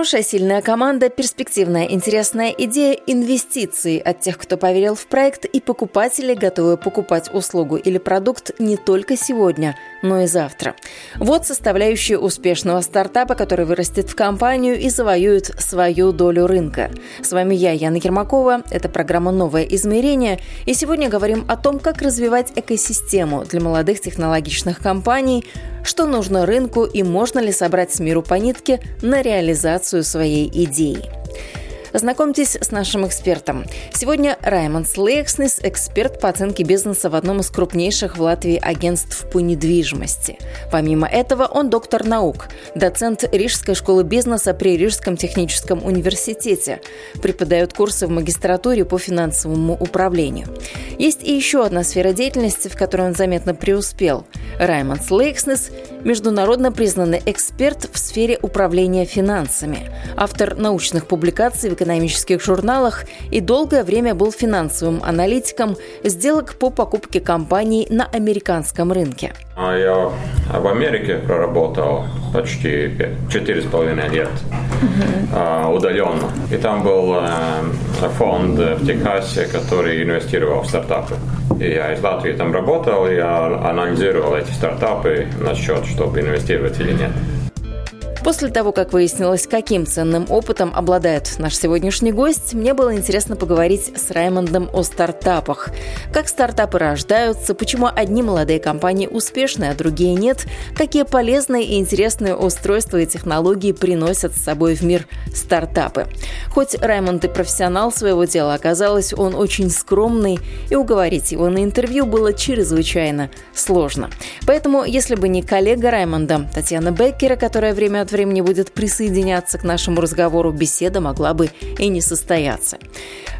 Хорошая, сильная команда, перспективная, интересная идея, инвестиции от тех, кто поверил в проект, и покупатели, готовы покупать услугу или продукт не только сегодня, но и завтра. Вот составляющие успешного стартапа, который вырастет в компанию и завоюет свою долю рынка. С вами я, Яна Ермакова. Это программа «Новое измерение». И сегодня говорим о том, как развивать экосистему для молодых технологичных компаний, что нужно рынку и можно ли собрать с миру по нитке на реализацию своей идеи. Знакомьтесь с нашим экспертом. Сегодня Раймонд Слейкснес, эксперт по оценке бизнеса в одном из крупнейших в Латвии агентств по недвижимости. Помимо этого, он доктор наук, доцент Рижской школы бизнеса при Рижском техническом университете, преподает курсы в магистратуре по финансовому управлению. Есть и еще одна сфера деятельности, в которой он заметно преуспел. Раймонд Слейкснес – международно признанный эксперт в сфере управления финансами, автор научных публикаций в экономических журналах и долгое время был финансовым аналитиком сделок по покупке компаний на американском рынке. А я в Америке проработал почти четыре с половиной лет uh-huh. удаленно. И там был э, фонд в Техасе, который инвестировал в стартапы. И я из Латвии там работал, я анализировал эти стартапы насчет, чтобы инвестировать или нет. После того, как выяснилось, каким ценным опытом обладает наш сегодняшний гость, мне было интересно поговорить с Раймондом о стартапах. Как стартапы рождаются, почему одни молодые компании успешны, а другие нет, какие полезные и интересные устройства и технологии приносят с собой в мир стартапы. Хоть Раймонд и профессионал своего дела, оказалось, он очень скромный, и уговорить его на интервью было чрезвычайно сложно. Поэтому, если бы не коллега Раймонда, Татьяна Беккера, которая время от времени будет присоединяться к нашему разговору, беседа могла бы и не состояться.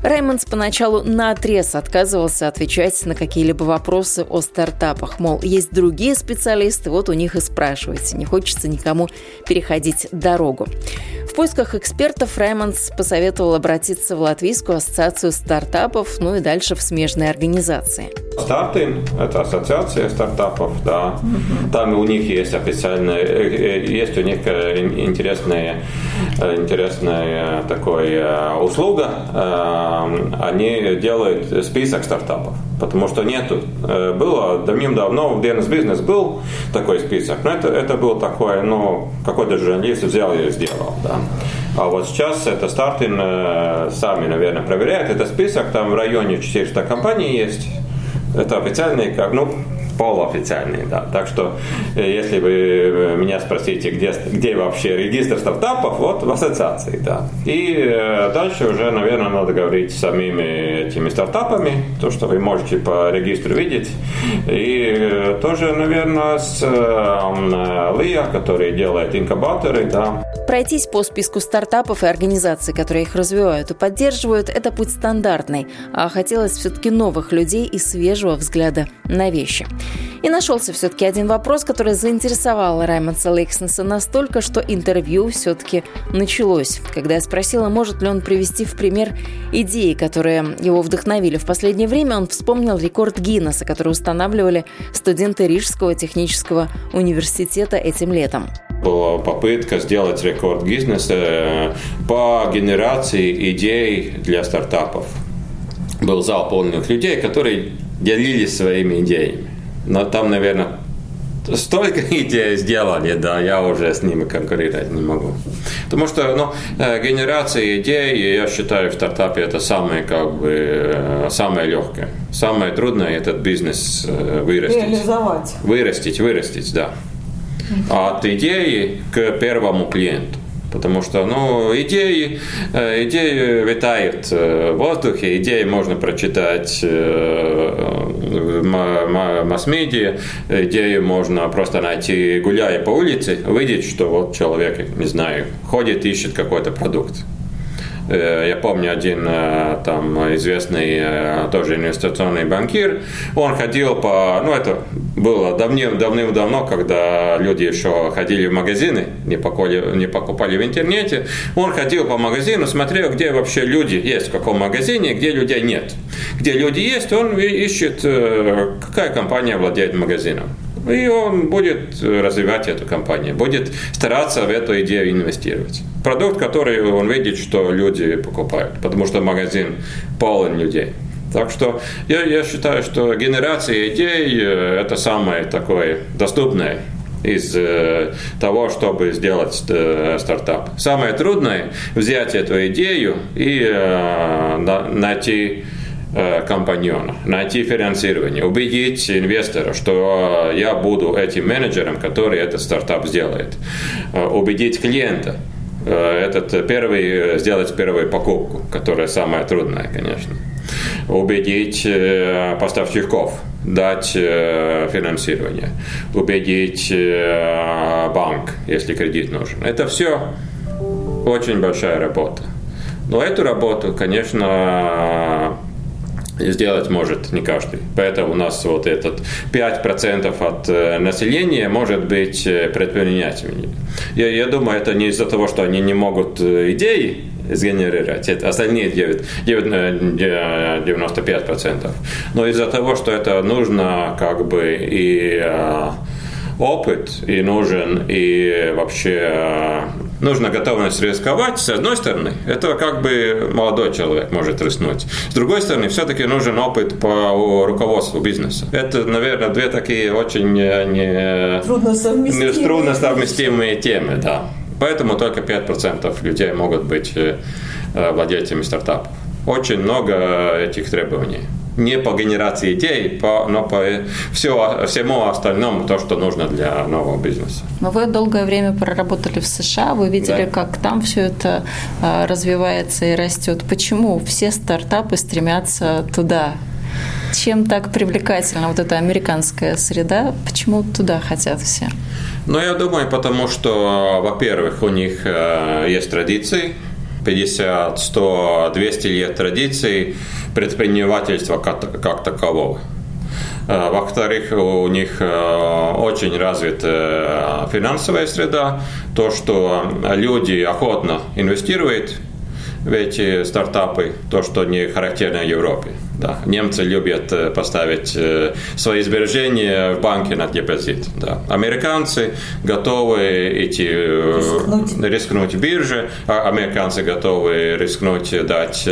Раймондс поначалу на отрез отказывался отвечать на какие-либо вопросы о стартапах. Мол, есть другие специалисты, вот у них и спрашивайте. Не хочется никому переходить дорогу. В поисках экспертов Раймондс посоветовал обратиться в Латвийскую ассоциацию стартапов, ну и дальше в смежные организации. Стартин – это ассоциация стартапов, да. Там у них есть официальная, э, э, есть у них э, интересная, интересная такая услуга. Они делают список стартапов, потому что нету. Было давным-давно в DNS Business был такой список, но это, это был такой, ну, какой-то журналист взял и сделал, да. А вот сейчас это Стартин сами, наверное, проверяют. Это список, там в районе 400 компаний есть. Это официальный, как, ну, полуофициальный, да. Так что, э, если вы э, меня спросите, где, где вообще регистр стартапов, вот в ассоциации, да. И э, дальше уже, наверное, надо говорить с самими этими стартапами, то, что вы можете по регистру видеть. И тоже, наверное, с Лия, который делает инкубаторы, да. Пройтись по списку стартапов и организаций, которые их развивают и поддерживают, это путь стандартный, а хотелось все-таки новых людей и свежего взгляда на вещи. И нашелся все-таки один вопрос, который заинтересовал Раймонса Лейкснеса настолько, что интервью все-таки началось. Когда я спросила, может ли он привести в пример идеи, которые его вдохновили в последнее время, он вспомнил рекорд Гиннесса, который устанавливали студенты Рижского технического университета этим летом была попытка сделать рекорд Гиннесса э, по генерации идей для стартапов. Был зал полных людей, которые делились своими идеями. Но там, наверное, столько идей сделали, да, я уже с ними конкурировать не могу. Потому что, ну, э, генерация идей, я считаю, в стартапе это самое, как бы, э, самое легкое. Самое трудное этот бизнес э, вырастить. Реализовать. Вырастить, вырастить, да. От идеи к первому клиенту. Потому что, ну, идеи, э, идеи витают э, в воздухе, идеи можно прочитать э, в масс-медиа, идеи можно просто найти, гуляя по улице, увидеть, что вот человек, не знаю, ходит, ищет какой-то продукт. Я помню один там известный тоже инвестиционный банкир, он ходил по, ну это было давним, давным-давно, когда люди еще ходили в магазины, не покупали, не покупали в интернете, он ходил по магазину, смотрел, где вообще люди есть, в каком магазине, где людей нет. Где люди есть, он ищет, какая компания владеет магазином. И он будет развивать эту компанию, будет стараться в эту идею инвестировать. Продукт, который он видит, что люди покупают, потому что магазин полон людей. Так что я, я считаю, что генерация идей – это самое такое доступное из э, того, чтобы сделать э, стартап. Самое трудное – взять эту идею и э, на, найти Э, компаньона, найти финансирование, убедить инвестора, что я буду этим менеджером, который этот стартап сделает, э, убедить клиента, э, этот первый, сделать первую покупку, которая самая трудная, конечно. Убедить поставщиков, дать финансирование, убедить банк, если кредит нужен. Это все очень большая работа. Но эту работу, конечно, сделать может не каждый. Поэтому у нас вот этот 5% от э, населения может быть э, предпринимателями. Я, я думаю, это не из-за того, что они не могут э, идеи сгенерировать, это остальные 9, 9, 95%. Но из-за того, что это нужно как бы и опыт, и нужен и вообще нужна готовность рисковать, с одной стороны, это как бы молодой человек может рискнуть. С другой стороны, все-таки нужен опыт по руководству бизнеса. Это, наверное, две такие очень не, трудно, совместимые. трудно совместимые темы, да. Поэтому только 5% людей могут быть э, владельцами стартапов. Очень много этих требований не по генерации идей, по, но по все, всему остальному, то, что нужно для нового бизнеса. Но вы долгое время проработали в США, вы видели, да. как там все это а, развивается и растет. Почему все стартапы стремятся туда? Чем так привлекательна вот эта американская среда? Почему туда хотят все? Ну, я думаю, потому что, во-первых, у них э, есть традиции, 50, 100, 200 лет традиций предпринимательства как, как такового. Э, во-вторых, у них э, очень развита финансовая среда, то, что люди охотно инвестируют в эти стартапы, то, что не характерно Европе. Да. Немцы любят э, поставить э, свои сбережения в банке на депозит. Да. Американцы готовы идти э, рискнуть, рискнуть в бирже, а американцы готовы рискнуть дать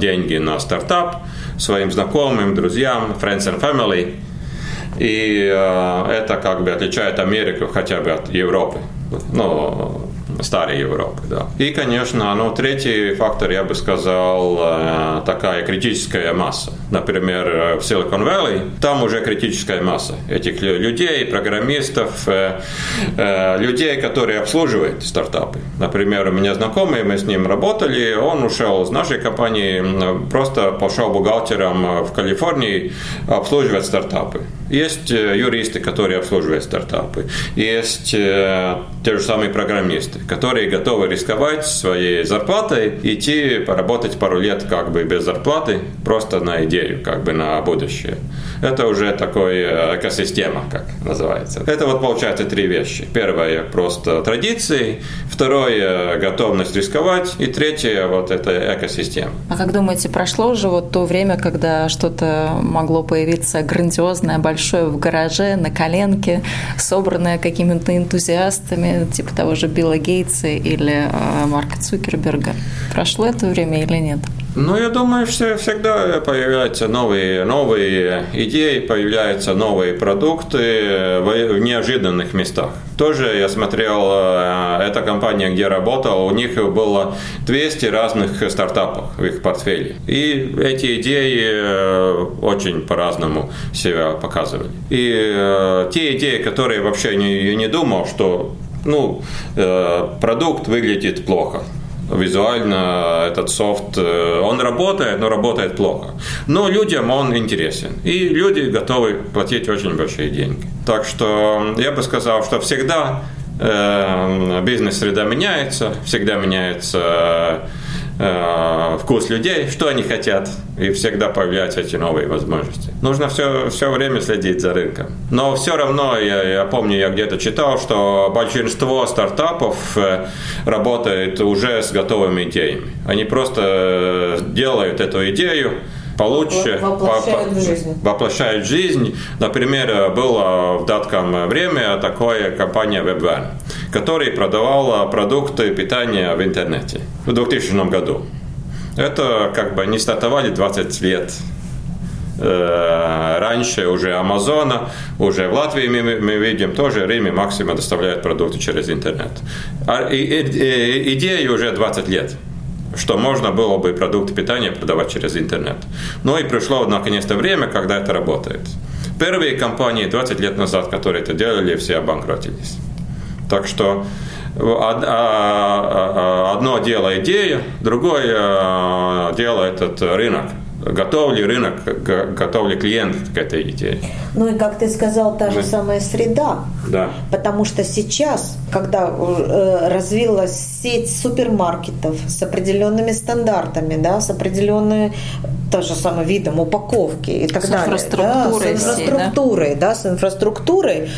деньги на стартап своим знакомым, друзьям, friends and family. И это как бы отличает Америку хотя бы от Европы. Ну, старой Европы. Да. И, конечно, ну, третий фактор, я бы сказал, э, такая критическая масса. Например, э, в Silicon Valley, там уже критическая масса этих людей, программистов, э, людей, которые обслуживают стартапы. Например, у меня знакомый, мы с ним работали, он ушел из нашей компании, просто пошел бухгалтером в Калифорнии обслуживать стартапы. Есть юристы, которые обслуживают стартапы. Есть те же самые программисты которые готовы рисковать своей зарплатой, идти поработать пару лет как бы без зарплаты, просто на идею, как бы на будущее. Это уже такой э, экосистема, как называется. Это вот получается три вещи. Первое просто традиции, второе готовность рисковать, и третье вот это экосистема. А как думаете, прошло уже вот то время, когда что-то могло появиться грандиозное, большое в гараже, на коленке, собранное какими-то энтузиастами, типа того же Билла Гейтса, Гейтса или э, Марка Цукерберга. Прошло это время или нет? Ну, я думаю, что всегда появляются новые, новые идеи, появляются новые продукты в, неожиданных местах. Тоже я смотрел, э, эта компания, где работал, у них было 200 разных стартапов в их портфеле. И эти идеи э, очень по-разному себя показывали. И те идеи, которые вообще не, не думал, что ну, э, продукт выглядит плохо. Визуально этот софт, э, он работает, но работает плохо. Но людям он интересен. И люди готовы платить очень большие деньги. Так что я бы сказал, что всегда бизнес-среда меняется, всегда меняется Э, вкус людей, что они хотят, и всегда появляются эти новые возможности. Нужно все, все время следить за рынком. Но все равно, я, я помню, я где-то читал, что большинство стартапов э, работает уже с готовыми идеями. Они просто делают эту идею, получше воплощают в жизнь. Воплощают жизнь. Например, было в датком время такое компания WebVan, которая продавала продукты питания в интернете в 2000 году. Это как бы не стартовали 20 лет э, раньше уже Амазона, уже в Латвии мы, мы видим, тоже Риме максимум доставляет продукты через интернет. А, и, и, идея уже 20 лет что можно было бы продукты питания продавать через интернет. Но и пришло наконец-то время, когда это работает. Первые компании 20 лет назад, которые это делали, все обанкротились. Так что а, а, а, одно дело идея, другое дело этот рынок готов ли рынок, готов ли клиент к этой идее. Ну и как ты сказал, та же самая среда. Да. Потому что сейчас, когда э, развилась сеть супермаркетов с определенными стандартами, да, с определенной тоже самым видом упаковки и так с далее. Инфраструктурой да, с инфраструктурой, всей, да? да, с инфраструктурой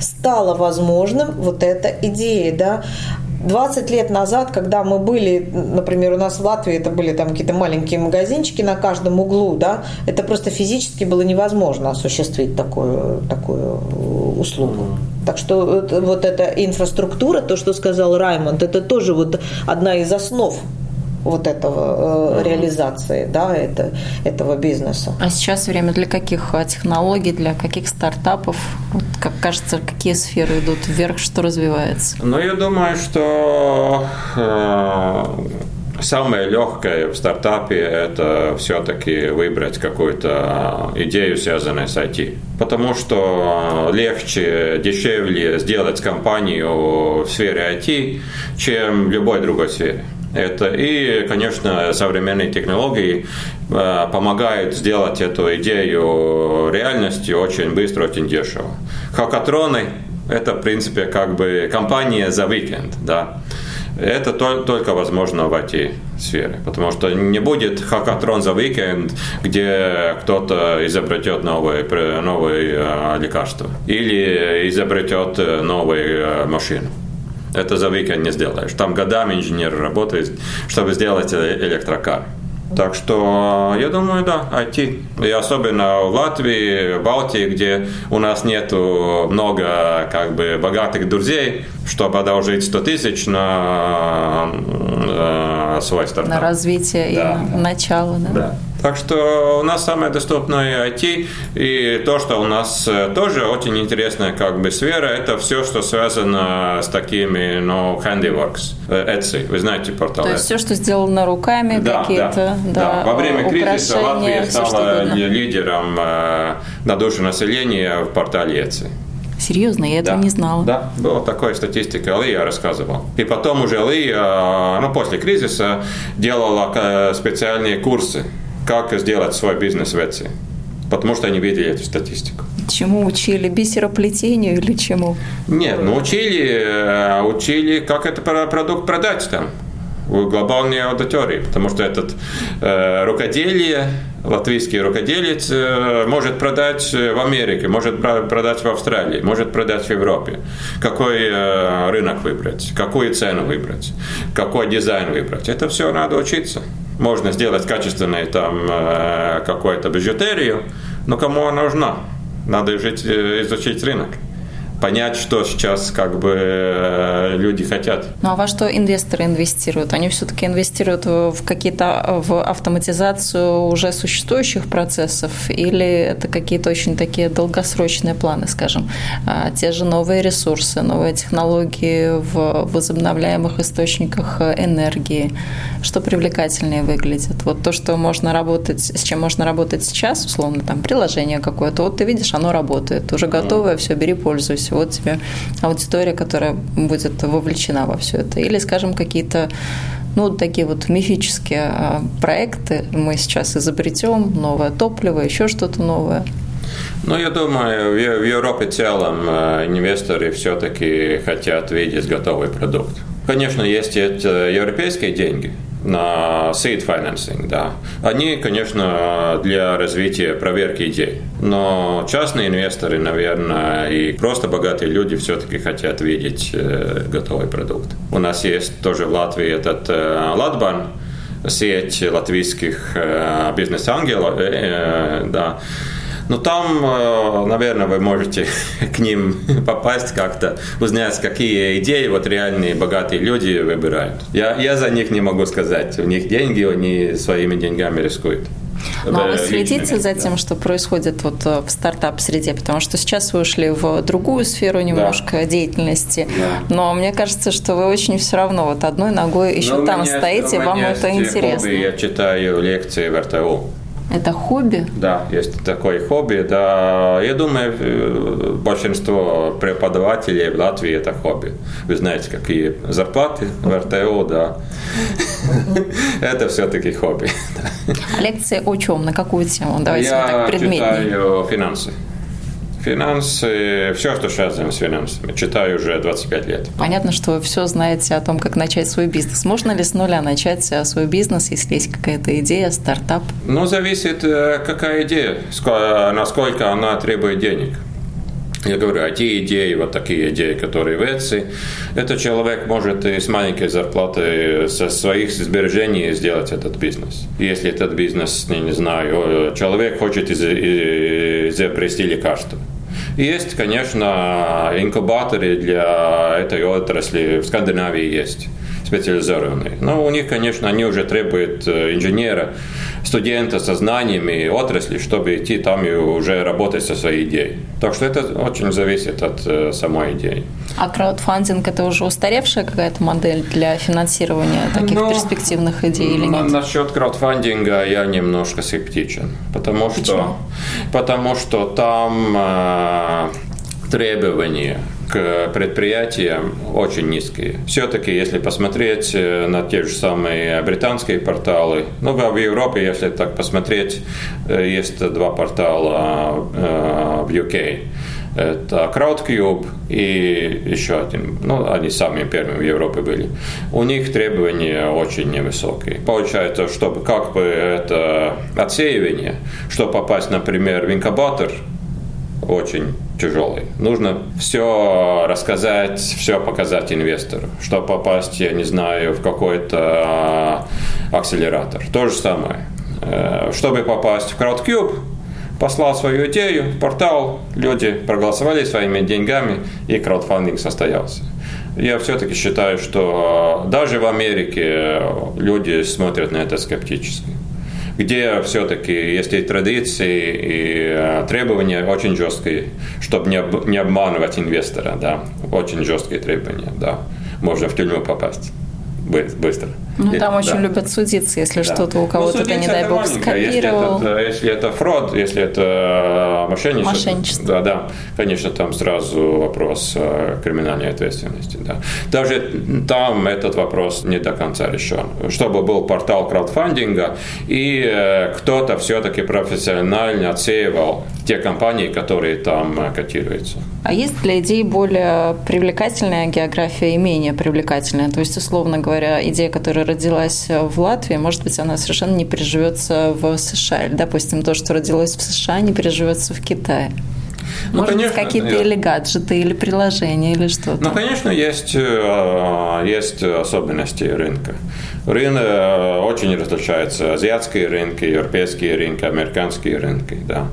стало возможным вот эта идея, да, 20 лет назад, когда мы были, например, у нас в Латвии это были там какие-то маленькие магазинчики на каждом углу, да, это просто физически было невозможно осуществить такую, такую услугу. Так что вот эта инфраструктура, то, что сказал Раймонд, это тоже вот одна из основ вот этого э, реализации да, это, этого бизнеса. А сейчас время для каких э, технологий, для каких стартапов? Вот, как кажется, какие сферы идут вверх, что развивается? Ну, я думаю, что э, самое легкое в стартапе – это все-таки выбрать какую-то идею, связанную с IT. Потому что легче, дешевле сделать компанию в сфере IT, чем в любой другой сфере. Это. И, конечно, современные технологии э, помогают сделать эту идею реальностью очень быстро, очень дешево. Хакатроны – это, в принципе, как бы компания за уикенд, да. Это только возможно в IT-сфере, потому что не будет хакатрон за уикенд, где кто-то изобретет новые, новые э, лекарства или изобретет э, новую машину. Это за weekend не сделаешь. Там годами инженер работает, чтобы сделать электрокар. Так что я думаю, да, IT. И особенно в Латвии, в Балтии, где у нас нет много как бы богатых друзей, чтобы одолжить 100 тысяч на э, свой стартап. На развитие да. и начало, да? Да. Так что у нас самое доступное IT, и то, что у нас э, тоже очень интересная как бы сфера, это все, что связано с такими, ну, handiworks, э, Etsy, вы знаете портал. То есть все, что сделано руками, да, какие-то, да, да, да. Во время кризиса Латвия стала лидером э, на душу населения в портале Etsy. Серьезно, я этого да, не знала. Да, была такая статистика, Лия рассказывал. И потом уже Лия, ну, после кризиса делала специальные курсы как сделать свой бизнес в Etsy. Потому что они видели эту статистику. Чему учили? Бисероплетению или чему? Нет, ну учили, э, учили, как этот продукт продать там в глобальной аудитории, потому что этот э, рукоделие, латвийский рукоделец э, может продать в Америке, может продать в Австралии, может продать в Европе. Какой э, рынок выбрать, какую цену выбрать, какой дизайн выбрать. Это все надо учиться можно сделать качественную там э, какую-то бижутерию, но кому она нужна? Надо изучить, э, изучить рынок понять, что сейчас как бы э, люди хотят. Ну а во что инвесторы инвестируют? Они все-таки инвестируют в какие-то в автоматизацию уже существующих процессов или это какие-то очень такие долгосрочные планы, скажем, а, те же новые ресурсы, новые технологии в возобновляемых источниках энергии, что привлекательнее выглядит? Вот то, что можно работать, с чем можно работать сейчас, условно, там приложение какое-то, вот ты видишь, оно работает, уже готовое, все, бери, пользуйся вот тебе аудитория, которая будет вовлечена во все это. Или, скажем, какие-то ну, такие вот мифические а, проекты мы сейчас изобретем, новое топливо, еще что-то новое. Ну, я думаю, в Европе в целом инвесторы все-таки хотят видеть готовый продукт. Конечно, есть европейские деньги, на seed financing, да. Они, конечно, для развития проверки идей. Но частные инвесторы, наверное, и просто богатые люди все-таки хотят видеть э, готовый продукт. У нас есть тоже в Латвии этот э, Латбан, сеть латвийских э, бизнес-ангелов, да, но ну, там, э, наверное, вы можете к ним попасть как-то, узнать, какие идеи вот реальные богатые люди выбирают. Я, я за них не могу сказать. У них деньги, они своими деньгами рискуют. Ну, а вы следите за тем, что происходит вот э, в стартап-среде? Потому что сейчас вы ушли в другую сферу немножко да. деятельности. Да. Но мне кажется, что вы очень все равно вот одной ногой еще Но там меня, стоите, вам это интересно. Хобби, я читаю лекции в РТУ. Это хобби? Да, есть такое хобби. Да, я думаю, э, большинство преподавателей в Латвии это хобби. Вы знаете, какие зарплаты в РТУ, да. Это все-таки хобби. Лекции о чем? На какую тему? Давайте так предметнее. Я читаю финансы. Финансы, все, что связано с финансами. Читаю уже 25 лет. Понятно, что вы все знаете о том, как начать свой бизнес. Можно ли с нуля начать э, свой бизнес, если есть какая-то идея, стартап? Ну, зависит, э, какая идея, насколько она требует денег. Я говорю, а те идеи, вот такие идеи, которые в Etsy, это человек может и с маленькой зарплаты, со своих сбережений сделать этот бизнес. Если этот бизнес, не, не знаю, человек хочет изобрести лекарство. Есть, конечно, инкубаторы для этой отрасли. В Скандинавии есть специализированные. Но у них, конечно, они уже требуют э, инженера, студента со знаниями отрасли, чтобы идти там и уже работать со своей идеей. Так что это очень зависит от э, самой идеи. А краудфандинг это уже устаревшая какая-то модель для финансирования таких ну, перспективных идей или нет? Насчет краудфандинга я немножко скептичен, потому Почему? что потому что там э, требования к предприятиям очень низкие. Все-таки, если посмотреть э, на те же самые британские порталы, ну, в Европе, если так посмотреть, э, есть два портала э, в UK. Это CrowdCube и еще один. Ну, они самые первые в Европе были. У них требования очень невысокие. Получается, чтобы как бы это отсеивание, чтобы попасть, например, в инкубатор, очень тяжелый. Нужно все рассказать, все показать инвестору, чтобы попасть, я не знаю, в какой-то а, акселератор. То же самое. Э, чтобы попасть в CrowdCube, послал свою идею в портал, люди проголосовали своими деньгами, и краудфандинг состоялся. Я все-таки считаю, что даже в Америке люди смотрят на это скептически где все-таки есть и традиции, и э, требования очень жесткие, чтобы не, об, не обманывать инвестора, да, очень жесткие требования, да, можно в тюрьму попасть быстро. Ну, там очень да. любят судиться, если да. что-то у кого-то, ну, не дай бог, скопировал. Если это, если это фрод, если это мошенничество, мошенничество. Да, да, конечно, там сразу вопрос э, криминальной ответственности. Да. Даже там этот вопрос не до конца решен. Чтобы был портал краудфандинга, и э, кто-то все-таки профессионально отсеивал те компании, которые там э, котируются. А есть для идей более привлекательная география и менее привлекательная? То есть, условно говоря, идея, которая родилась в Латвии, может быть, она совершенно не переживется в США. Или, допустим, то, что родилось в США, не переживется в Китае. Ну, Может конечно, быть, какие-то или гаджеты, или приложения, или что-то? Ну, конечно, есть, э, есть особенности рынка. Рынок э, очень различается. Азиатские рынки, европейские рынки, американские рынки. Да.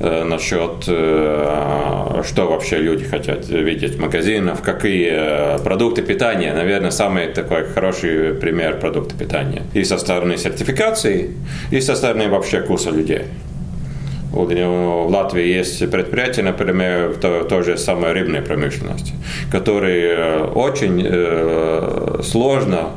Э, насчет, что вообще люди хотят видеть в магазинах, какие продукты питания. Наверное, самый такой хороший пример продукта питания. И со стороны сертификации, и со стороны вообще вкуса людей. В Латвии есть предприятия, например, в той, той же самой рыбной промышленности, которые э, очень э, сложно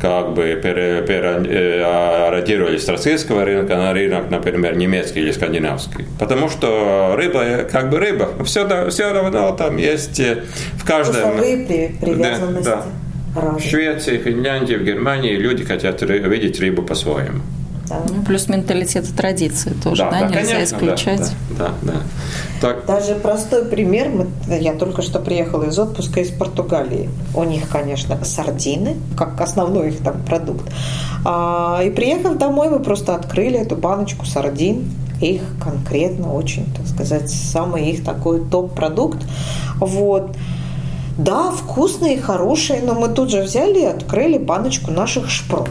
как бы переориентировались с российского рынка на рынок, например, немецкий или скандинавский. Потому что рыба как бы рыба. Все, все равно там есть э, в каждом... Привязанности. Да, да. В Швеции, Финляндии, в Германии люди хотят видеть рыбу по-своему. Да. Ну, плюс менталитет и традиции тоже, да, да, да нельзя конечно, исключать. Да, да, да. Так. Даже простой пример. Я только что приехала из отпуска из Португалии. У них, конечно, сардины, как основной их там продукт. А, и приехав домой, мы просто открыли эту баночку сардин. Их конкретно очень, так сказать, самый их такой топ-продукт. Вот. Да, вкусные, хорошие, но мы тут же взяли и открыли баночку наших шпрот.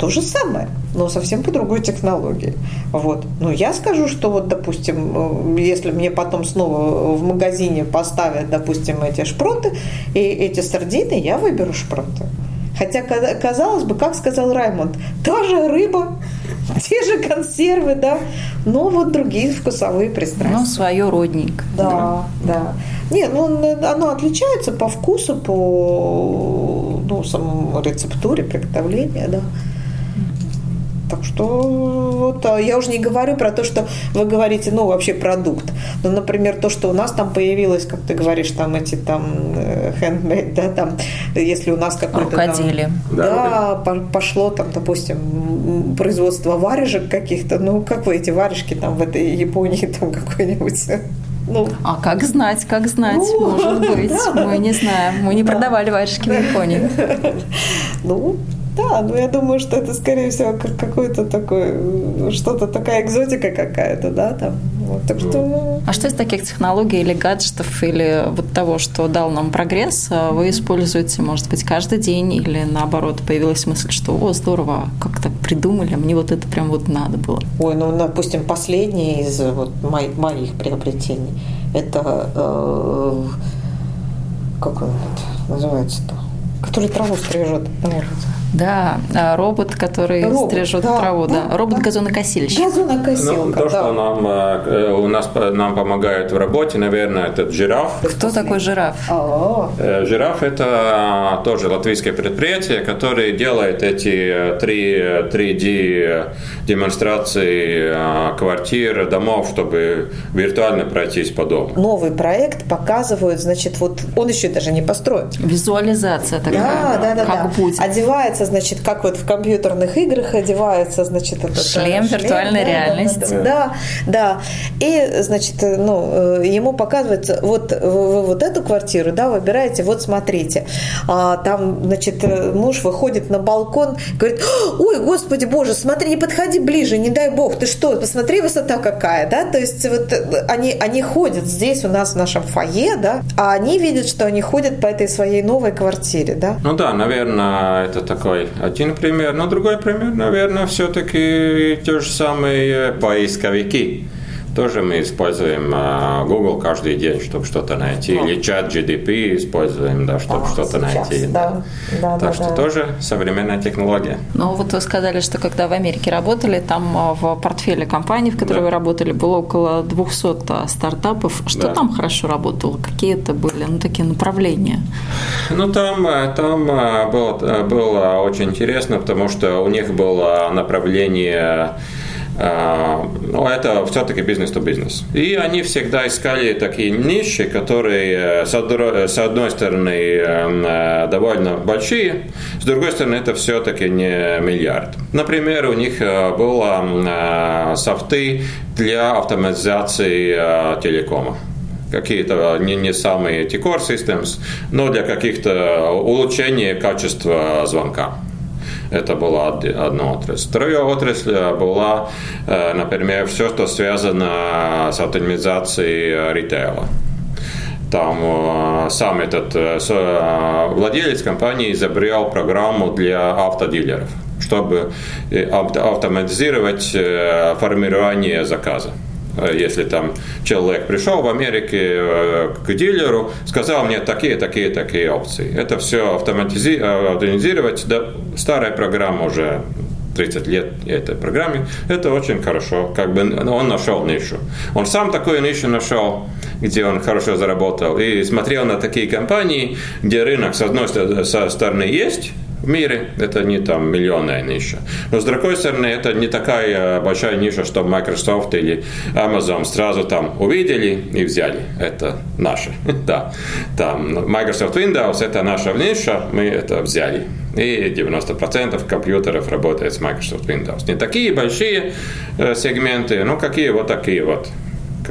То же самое, но совсем по другой технологии. Вот. Ну, я скажу, что вот, допустим, э, если мне потом снова в магазине поставят, допустим, эти шпроты и эти сардины, я выберу шпроты. Хотя, казалось бы, как сказал Раймонд, та же рыба, те же консервы, да, но вот другие вкусовые пристрастия. Ну, свое родненько. Да, да. Нет, ну, оно отличается по вкусу, по ну, самому рецептуре приготовления, да. Так что вот, а я уже не говорю про то, что вы говорите, ну, вообще продукт. Ну, например, то, что у нас там появилось, как ты говоришь, там эти там handmade, да, там, если у нас какой-то Рукоделие. Там, да, да, пошло там, допустим, производство варежек каких-то, ну, как вы эти варежки там в этой Японии там какой-нибудь ну, а как знать, как знать, ну, может быть. Да. Мы не знаем. Мы не да. продавали варежки в Японии. Ну, да, но я думаю, что это, скорее всего, как какой-то такой, что-то такая экзотика какая-то, да, там. Вот, так что... Ну. А что из таких технологий или гаджетов, или вот того, что дал нам прогресс, а вы используете, может быть, каждый день, или наоборот, появилась мысль, что, о, здорово, как так придумали, мне вот это прям вот надо было? Ой, ну, допустим, последнее из вот моих, моих приобретений, это, э, как он называется-то, который траву стрижет, да, а, робот, который робот, стрижет да, траву, да. да. Робот газонокосильщик. Газонокосилка, ну, То, да. что нам, э, у нас нам помогает в работе, наверное, этот жираф. Кто такой жираф? О-о-о. Э, жираф – это тоже латвийское предприятие, которое делает эти 3, 3D демонстрации квартир, домов, чтобы виртуально пройтись по дому. Новый проект показывает, значит, вот он еще даже не построен. Визуализация такая. Да, да, да. Как да. будет. Одевается одевается, значит, как вот в компьютерных играх одевается, значит, этот шлем, шлем виртуальной да, реальности. Да, да, да. И, значит, ну, ему показывается, вот вы вот эту квартиру, да, выбираете, вот смотрите. А, там, значит, муж выходит на балкон, говорит, ой, господи боже, смотри, не подходи ближе, не дай бог, ты что, посмотри, высота какая, да, то есть вот они, они ходят здесь у нас в нашем фойе, да, а они видят, что они ходят по этой своей новой квартире, да. Ну да, наверное, это такое такой один пример. Но другой пример, наверное, все-таки те же самые поисковики. Тоже мы используем а, Google каждый день, чтобы что-то найти. Да. Или чат GDP используем, да, чтобы а, что-то найти. Да. Да, так да, что да. тоже современная технология. Ну вот вы сказали, что когда в Америке работали, там а, в портфеле компании, в которой да. вы работали, было около 200 стартапов. Что да. там хорошо работало? Какие это были ну, такие направления? Ну там, там было, было очень интересно, потому что у них было направление а, но это все-таки бизнес-то-бизнес. И они всегда искали такие ниши, которые, с одной стороны, э, довольно большие, с другой стороны, это все-таки не миллиард. Например, у них э, было э, софты для автоматизации телекома какие-то не, не самые T-Core Systems, но для каких-то улучшения качества звонка. Это была одна отрасль. Вторая отрасль э, была, э, например, все, что связано с автоматизацией э, ритейла. Там сам этот владелец компании изобрел программу для автодилеров, чтобы автоматизировать формирование заказа. Э, если там человек пришел в Америке э, к дилеру, сказал мне такие, такие, такие опции. Это все автоматизировать. Да, старая программа уже 30 лет этой программе, это очень хорошо. Как бы он нашел нишу. Он сам такую нишу нашел, где он хорошо заработал. И смотрел на такие компании, где рынок с одной стороны есть, в мире, это не там миллионная ниша. Но с другой стороны, это не такая большая ниша, что Microsoft или Amazon сразу там увидели и взяли. Это наше. да. Там Microsoft Windows это наша ниша, мы это взяли. И 90% компьютеров работает с Microsoft Windows. Не такие большие э, сегменты, но какие вот такие вот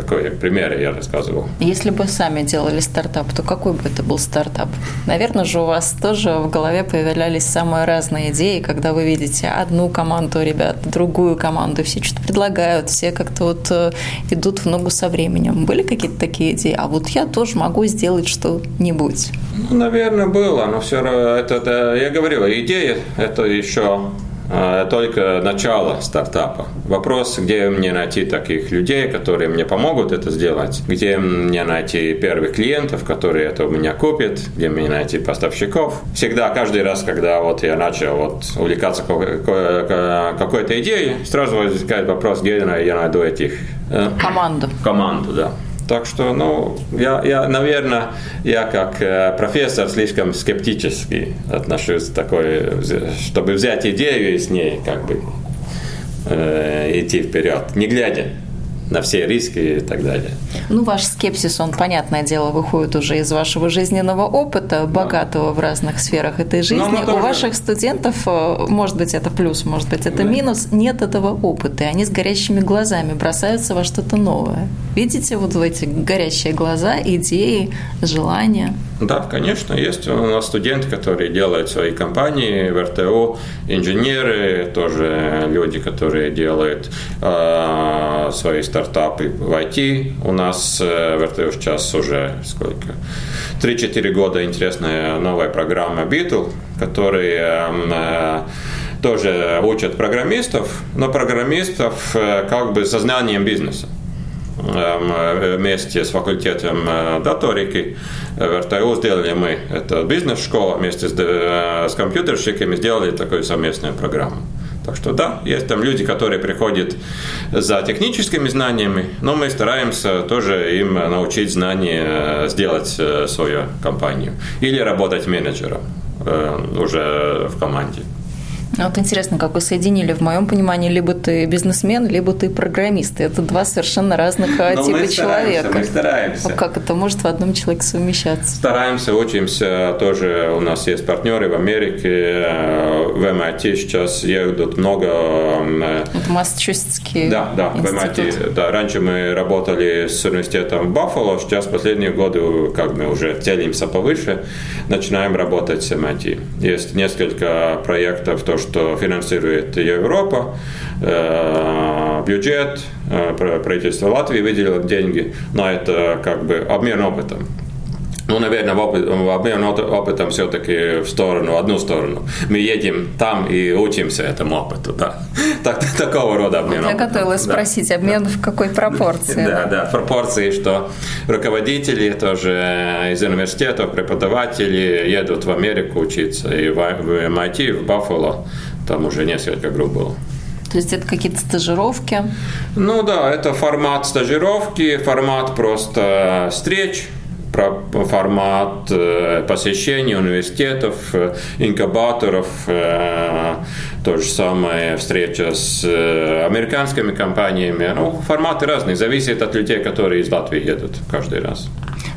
какой пример я рассказывал. Если бы сами делали стартап, то какой бы это был стартап? Наверное же у вас тоже в голове появлялись самые разные идеи, когда вы видите одну команду ребят, другую команду, все что-то предлагают, все как-то вот э, идут в ногу со временем. Были какие-то такие идеи? А вот я тоже могу сделать что-нибудь. Ну, наверное, было, но все равно это, это я говорил, идея это еще только начало стартапа. Вопрос, где мне найти таких людей, которые мне помогут это сделать, где мне найти первых клиентов, которые это у меня купят, где мне найти поставщиков. Всегда, каждый раз, когда вот я начал вот увлекаться какой-то идеей, сразу возникает вопрос, где я найду этих... Э, команду. Команду, да. Так что, ну, я, я наверное, я как э, профессор слишком скептически отношусь к такой, чтобы взять идею и с ней как бы э, идти вперед, не глядя на все риски и так далее. Ну, ваш скепсис, он, понятное дело, выходит уже из вашего жизненного опыта, богатого да. в разных сферах этой жизни. Тоже... У ваших студентов, э, может быть, это плюс, может быть, это да. минус, нет этого опыта, и они с горящими глазами бросаются во что-то новое. Видите вот в эти горящие глаза, идеи, желания? Да, конечно, есть у нас студенты, которые делают свои компании в РТУ, инженеры, тоже люди, которые делают э, свои стартапы в IT. У нас э, в РТУ сейчас уже сколько? 3-4 года интересная новая программа Beetle, которые э, тоже учат программистов, но программистов э, как бы со знанием бизнеса. Эм, вместе с факультетом даторики в РТУ сделали мы, это бизнес-школа, вместе с, с компьютерщиками сделали такую совместную программу. Так что да, есть там люди, которые приходят за техническими знаниями, но мы стараемся тоже им научить знания э, сделать свою компанию или работать менеджером уже в команде. А вот интересно, как вы соединили, в моем понимании, либо ты бизнесмен, либо ты программист. Это два совершенно разных Но ну, типа человека. Мы стараемся. А как это может в одном человеке совмещаться? Стараемся, учимся. Тоже у нас есть партнеры в Америке. В MIT сейчас едут много... Это массачусетский Да, да, институт. в MIT. Да, раньше мы работали с университетом Баффало, сейчас последние годы, как мы уже целимся повыше, начинаем работать с MIT. Есть несколько проектов, то, что финансирует Европа, э, бюджет, э, правительство Латвии выделило деньги на это как бы обмен опытом. Ну, наверное, в, опыт, в обмен опытом все-таки в сторону, одну сторону. Мы едем там и учимся этому опыту, да. Так, такого рода обмен Я готовилась да. спросить, обмен да. в какой пропорции? Да, да, в пропорции, что руководители тоже из университетов, преподаватели едут в Америку учиться, и в, в MIT, в Баффало, там уже несколько групп было. То есть это какие-то стажировки? Ну да, это формат стажировки, формат просто встреч, формат э, посещения университетов, э, инкубаторов, э, то же самое встреча с американскими компаниями. Ну, форматы разные, зависит от людей, которые из Латвии едут каждый раз.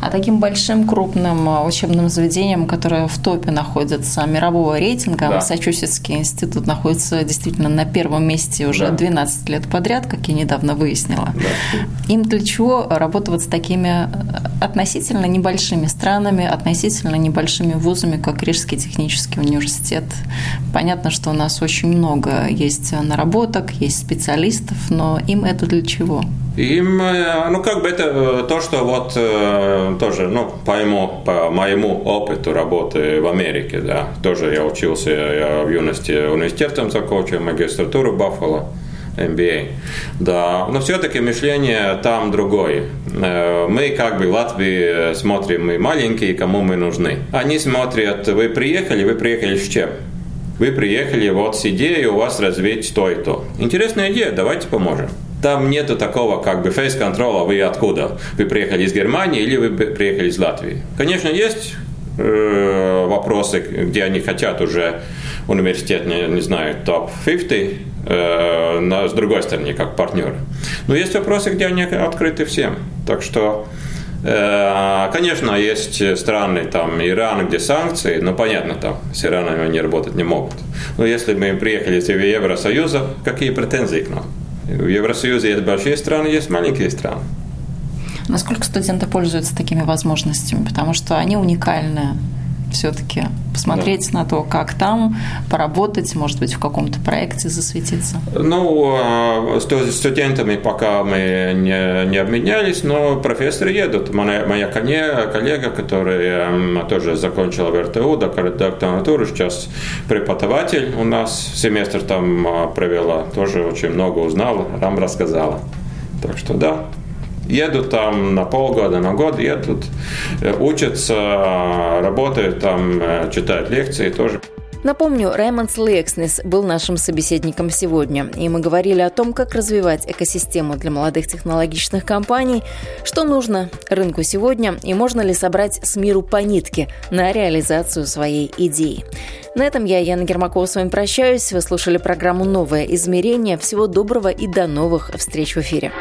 А таким большим крупным а, учебным заведением, которое в топе находится мирового рейтинга, да. Массачусетский институт находится действительно на первом месте уже да. 12 лет подряд, как я недавно выяснила. Да. Им для чего работать с такими э, относительно небольшими странами, относительно небольшими вузами, как Рижский технический университет? Понятно, что у нас очень много есть наработок, есть специалистов, но им это для чего? Им, э, ну, как бы это э, то, что вот э, тоже, ну, по моему, по моему опыту работы в Америке, да, тоже я учился, я в юности университетом закончил магистратуру Баффало, MBA. Да, но все-таки мышление там другое. Мы как бы в Латвии смотрим, мы маленькие, кому мы нужны. Они смотрят, вы приехали, вы приехали с чем? Вы приехали вот с идеей у вас развить то и то. Интересная идея, давайте поможем. Там нету такого как бы фейс-контрола, вы откуда? Вы приехали из Германии или вы приехали из Латвии? Конечно, есть э, вопросы, где они хотят уже университет, не, не знаю, топ-50, э, на, с другой стороны, как партнер. Но есть вопросы, где они открыты всем. Так что э, Конечно, есть страны, там, Иран, где санкции, но понятно, там, с Ираном они работать не могут. Но если мы приехали из Евросоюза, какие претензии к нам? В Евросоюзе есть большие страны, есть маленькие страны. Насколько студенты пользуются такими возможностями? Потому что они уникальные все-таки посмотреть да. на то, как там поработать, может быть, в каком-то проекте засветиться? Ну, а, с студентами пока мы не, не обменялись, но профессоры едут. Моя, моя коллега, которая тоже закончила в РТУ, докторантуру, сейчас преподаватель у нас, семестр там а, провела, тоже очень много узнала, нам рассказала. Так что да, едут там на полгода, на год, едут, э, учатся, работают там, э, читают лекции тоже. Напомню, Раймонд Лекснес был нашим собеседником сегодня, и мы говорили о том, как развивать экосистему для молодых технологичных компаний, что нужно рынку сегодня и можно ли собрать с миру по нитке на реализацию своей идеи. На этом я, Яна Гермакова, с вами прощаюсь. Вы слушали программу «Новое измерение». Всего доброго и до новых встреч в эфире.